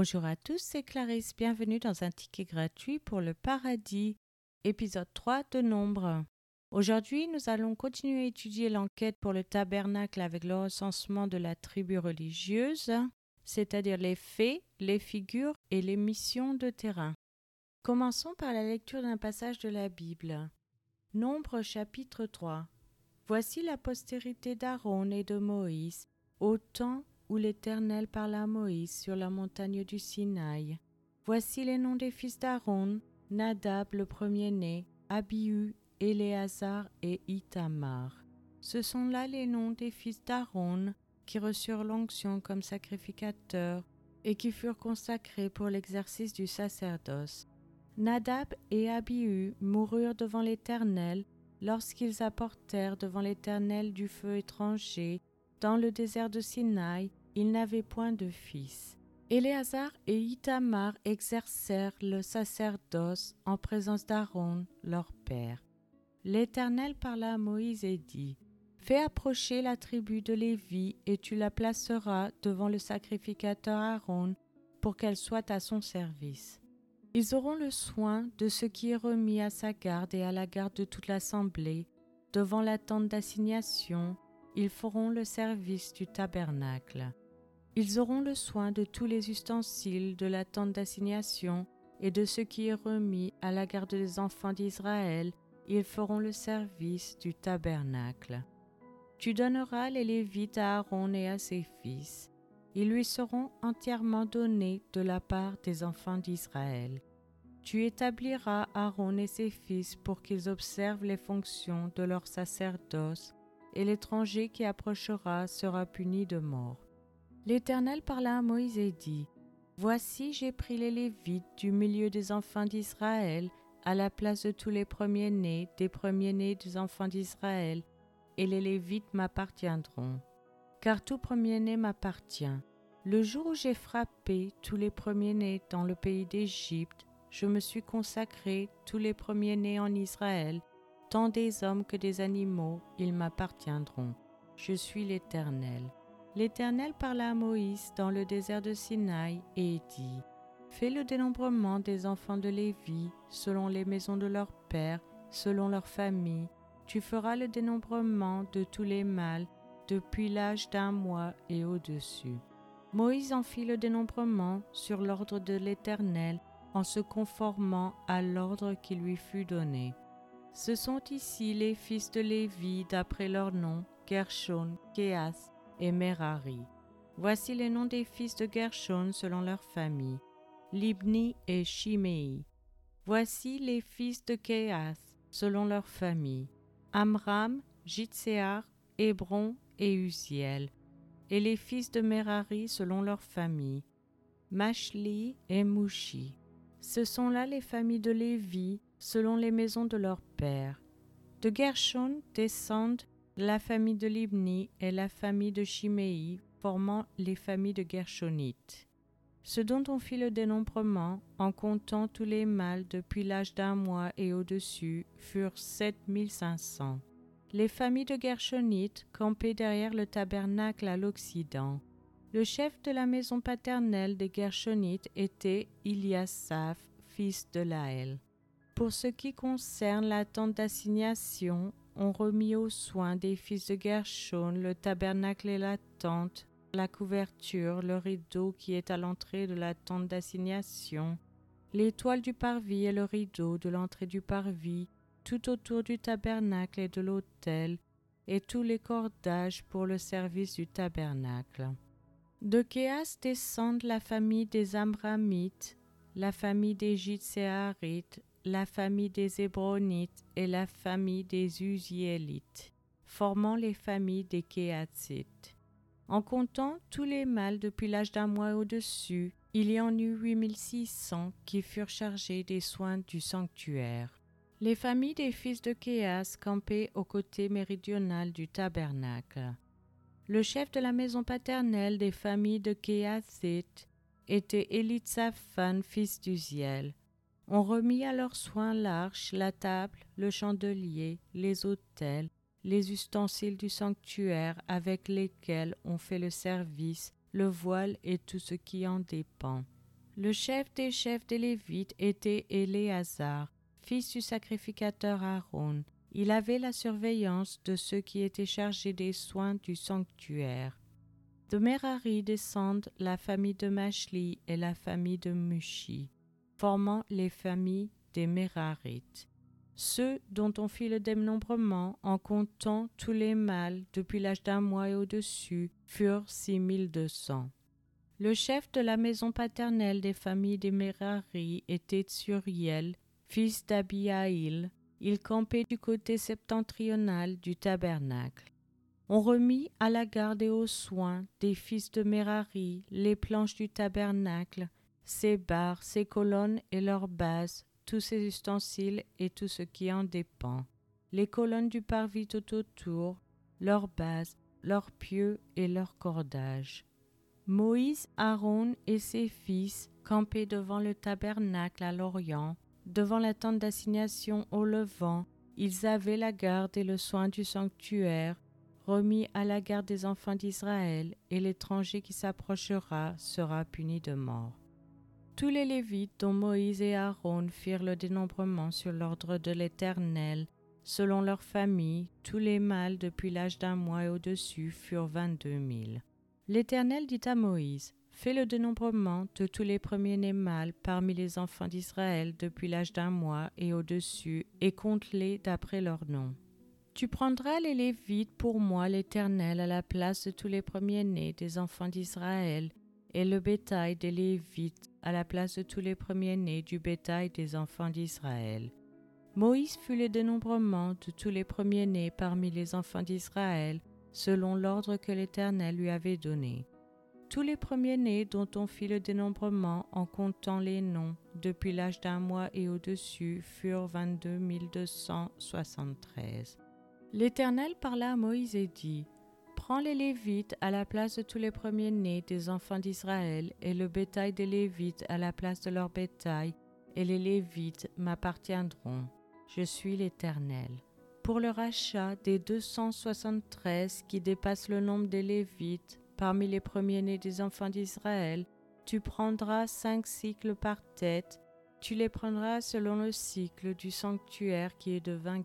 Bonjour à tous, c'est Clarisse, bienvenue dans un ticket gratuit pour le paradis, épisode 3 de Nombre. Aujourd'hui, nous allons continuer à étudier l'enquête pour le tabernacle avec le recensement de la tribu religieuse, c'est-à-dire les faits, les figures et les missions de terrain. Commençons par la lecture d'un passage de la Bible. Nombre chapitre 3. Voici la postérité d'Aaron et de Moïse, au temps où l'Éternel parla à Moïse sur la montagne du Sinaï. Voici les noms des fils d'Aaron, Nadab le premier-né, Abihu, Éléazar et Itamar. Ce sont là les noms des fils d'Aaron qui reçurent l'onction comme sacrificateurs et qui furent consacrés pour l'exercice du sacerdoce. Nadab et Abihu moururent devant l'Éternel lorsqu'ils apportèrent devant l'Éternel du feu étranger dans le désert de Sinaï, ils n'avaient point de fils. Éléazar et Itamar exercèrent le sacerdoce en présence d'Aaron, leur père. L'Éternel parla à Moïse et dit Fais approcher la tribu de Lévi et tu la placeras devant le sacrificateur Aaron pour qu'elle soit à son service. Ils auront le soin de ce qui est remis à sa garde et à la garde de toute l'assemblée. Devant la tente d'assignation, ils feront le service du tabernacle. Ils auront le soin de tous les ustensiles de la tente d'assignation et de ce qui est remis à la garde des enfants d'Israël. Ils feront le service du tabernacle. Tu donneras les Lévites à Aaron et à ses fils. Ils lui seront entièrement donnés de la part des enfants d'Israël. Tu établiras Aaron et ses fils pour qu'ils observent les fonctions de leur sacerdoce, et l'étranger qui approchera sera puni de mort. L'Éternel parla à Moïse et dit, Voici j'ai pris les Lévites du milieu des enfants d'Israël, à la place de tous les premiers-nés des premiers-nés des enfants d'Israël, et les Lévites m'appartiendront. Car tout premier-né m'appartient. Le jour où j'ai frappé tous les premiers-nés dans le pays d'Égypte, je me suis consacré tous les premiers-nés en Israël, tant des hommes que des animaux, ils m'appartiendront. Je suis l'Éternel. L'Éternel parla à Moïse dans le désert de Sinaï et dit Fais le dénombrement des enfants de Lévi selon les maisons de leurs pères, selon leurs familles. Tu feras le dénombrement de tous les mâles depuis l'âge d'un mois et au-dessus. Moïse en fit le dénombrement sur l'ordre de l'Éternel en se conformant à l'ordre qui lui fut donné. Ce sont ici les fils de Lévi d'après leur nom, Gershon, Kéas et Merari. Voici les noms des fils de Gershon selon leur famille, Libni et Shimei. Voici les fils de Kéas selon leur famille, Amram, Jitséar, Hébron et Uziel. Et les fils de Merari selon leur famille, Mashli et Mushi. Ce sont là les familles de Lévi, selon les maisons de leurs pères. De Gershon descendent la famille de Libni et la famille de Shimei, formant les familles de Gershonites. Ce dont on fit le dénombrement, en comptant tous les mâles depuis l'âge d'un mois et au-dessus, furent 7500. Les familles de Gershonites campaient derrière le tabernacle à l'Occident. Le chef de la maison paternelle des Gershonites était Iliasaph, fils de Laël. Pour ce qui concerne la tente d'assignation, on remit aux soins des fils de Gershon le tabernacle et la tente, la couverture, le rideau qui est à l'entrée de la tente d'assignation, l'étoile du parvis et le rideau de l'entrée du parvis, tout autour du tabernacle et de l'autel, et tous les cordages pour le service du tabernacle. De Kéas descendent la famille des Amramites, la famille des Jitséarites, la famille des Hébronites et la famille des Uziélites, formant les familles des Kéatites. En comptant tous les mâles depuis l'âge d'un mois au-dessus, il y en eut 8600 qui furent chargés des soins du sanctuaire. Les familles des fils de Kéas campaient au côté méridional du tabernacle. Le chef de la maison paternelle des familles de Kéasit était Élitsaphan, fils d'Uziel. On remit à leurs soins l'arche, la table, le chandelier, les autels, les ustensiles du sanctuaire avec lesquels on fait le service, le voile et tout ce qui en dépend. Le chef des chefs des Lévites était Éléazar, fils du sacrificateur Aaron. Il avait la surveillance de ceux qui étaient chargés des soins du sanctuaire. De Merari descendent la famille de Machli et la famille de Mushi, formant les familles des Merarites. Ceux dont on fit le dénombrement en comptant tous les mâles depuis l'âge d'un mois et au-dessus furent six mille deux cents. Le chef de la maison paternelle des familles des Merari était Tsuriel, fils d'Abiaïl. Il campait du côté septentrional du tabernacle. On remit à la garde et aux soins des fils de Merari les planches du tabernacle, ses barres, ses colonnes et leurs bases, tous ses ustensiles et tout ce qui en dépend, les colonnes du parvis tout autour, leurs bases, leurs pieux et leurs cordages. Moïse, Aaron et ses fils campaient devant le tabernacle à l'Orient, devant la tente d'assignation au levant, ils avaient la garde et le soin du sanctuaire, remis à la garde des enfants d'Israël, et l'étranger qui s'approchera sera puni de mort. Tous les Lévites dont Moïse et Aaron firent le dénombrement sur l'ordre de l'Éternel, selon leur famille, tous les mâles depuis l'âge d'un mois et au-dessus furent vingt-deux mille. L'Éternel dit à Moïse, Fais le dénombrement de tous les premiers-nés mâles parmi les enfants d'Israël depuis l'âge d'un mois et au-dessus, et compte-les d'après leur nom. Tu prendras les Lévites pour moi, l'Éternel, à la place de tous les premiers-nés des enfants d'Israël, et le bétail des Lévites à la place de tous les premiers-nés du bétail des enfants d'Israël. Moïse fut le dénombrement de tous les premiers-nés parmi les enfants d'Israël, selon l'ordre que l'Éternel lui avait donné. Tous les premiers-nés dont on fit le dénombrement en comptant les noms depuis l'âge d'un mois et au-dessus furent 22 273. L'Éternel parla à Moïse et dit Prends les Lévites à la place de tous les premiers-nés des enfants d'Israël et le bétail des Lévites à la place de leur bétail, et les Lévites m'appartiendront. Je suis l'Éternel pour le rachat des 273 qui dépassent le nombre des Lévites parmi les premiers-nés des enfants d'Israël, tu prendras cinq cycles par tête, tu les prendras selon le cycle du sanctuaire qui est de vingt.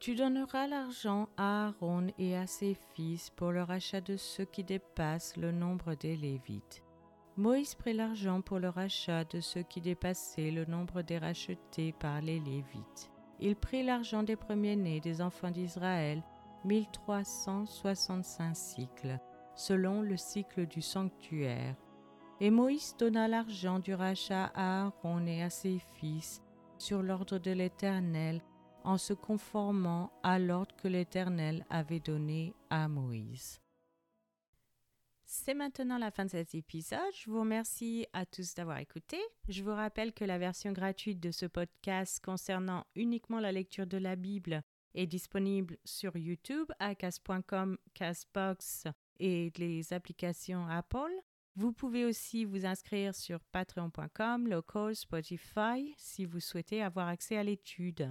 Tu donneras l'argent à Aaron et à ses fils pour le rachat de ceux qui dépassent le nombre des Lévites. Moïse prit l'argent pour le rachat de ceux qui dépassaient le nombre des rachetés par les Lévites il prit l'argent des premiers-nés des enfants d'Israël, 1365 cycles, selon le cycle du sanctuaire. Et Moïse donna l'argent du rachat à Aaron et à ses fils, sur l'ordre de l'Éternel, en se conformant à l'ordre que l'Éternel avait donné à Moïse. C'est maintenant la fin de cet épisode. Je vous remercie à tous d'avoir écouté. Je vous rappelle que la version gratuite de ce podcast concernant uniquement la lecture de la Bible est disponible sur YouTube à cas.com, Casbox et les applications Apple. Vous pouvez aussi vous inscrire sur patreon.com, local, Spotify si vous souhaitez avoir accès à l'étude.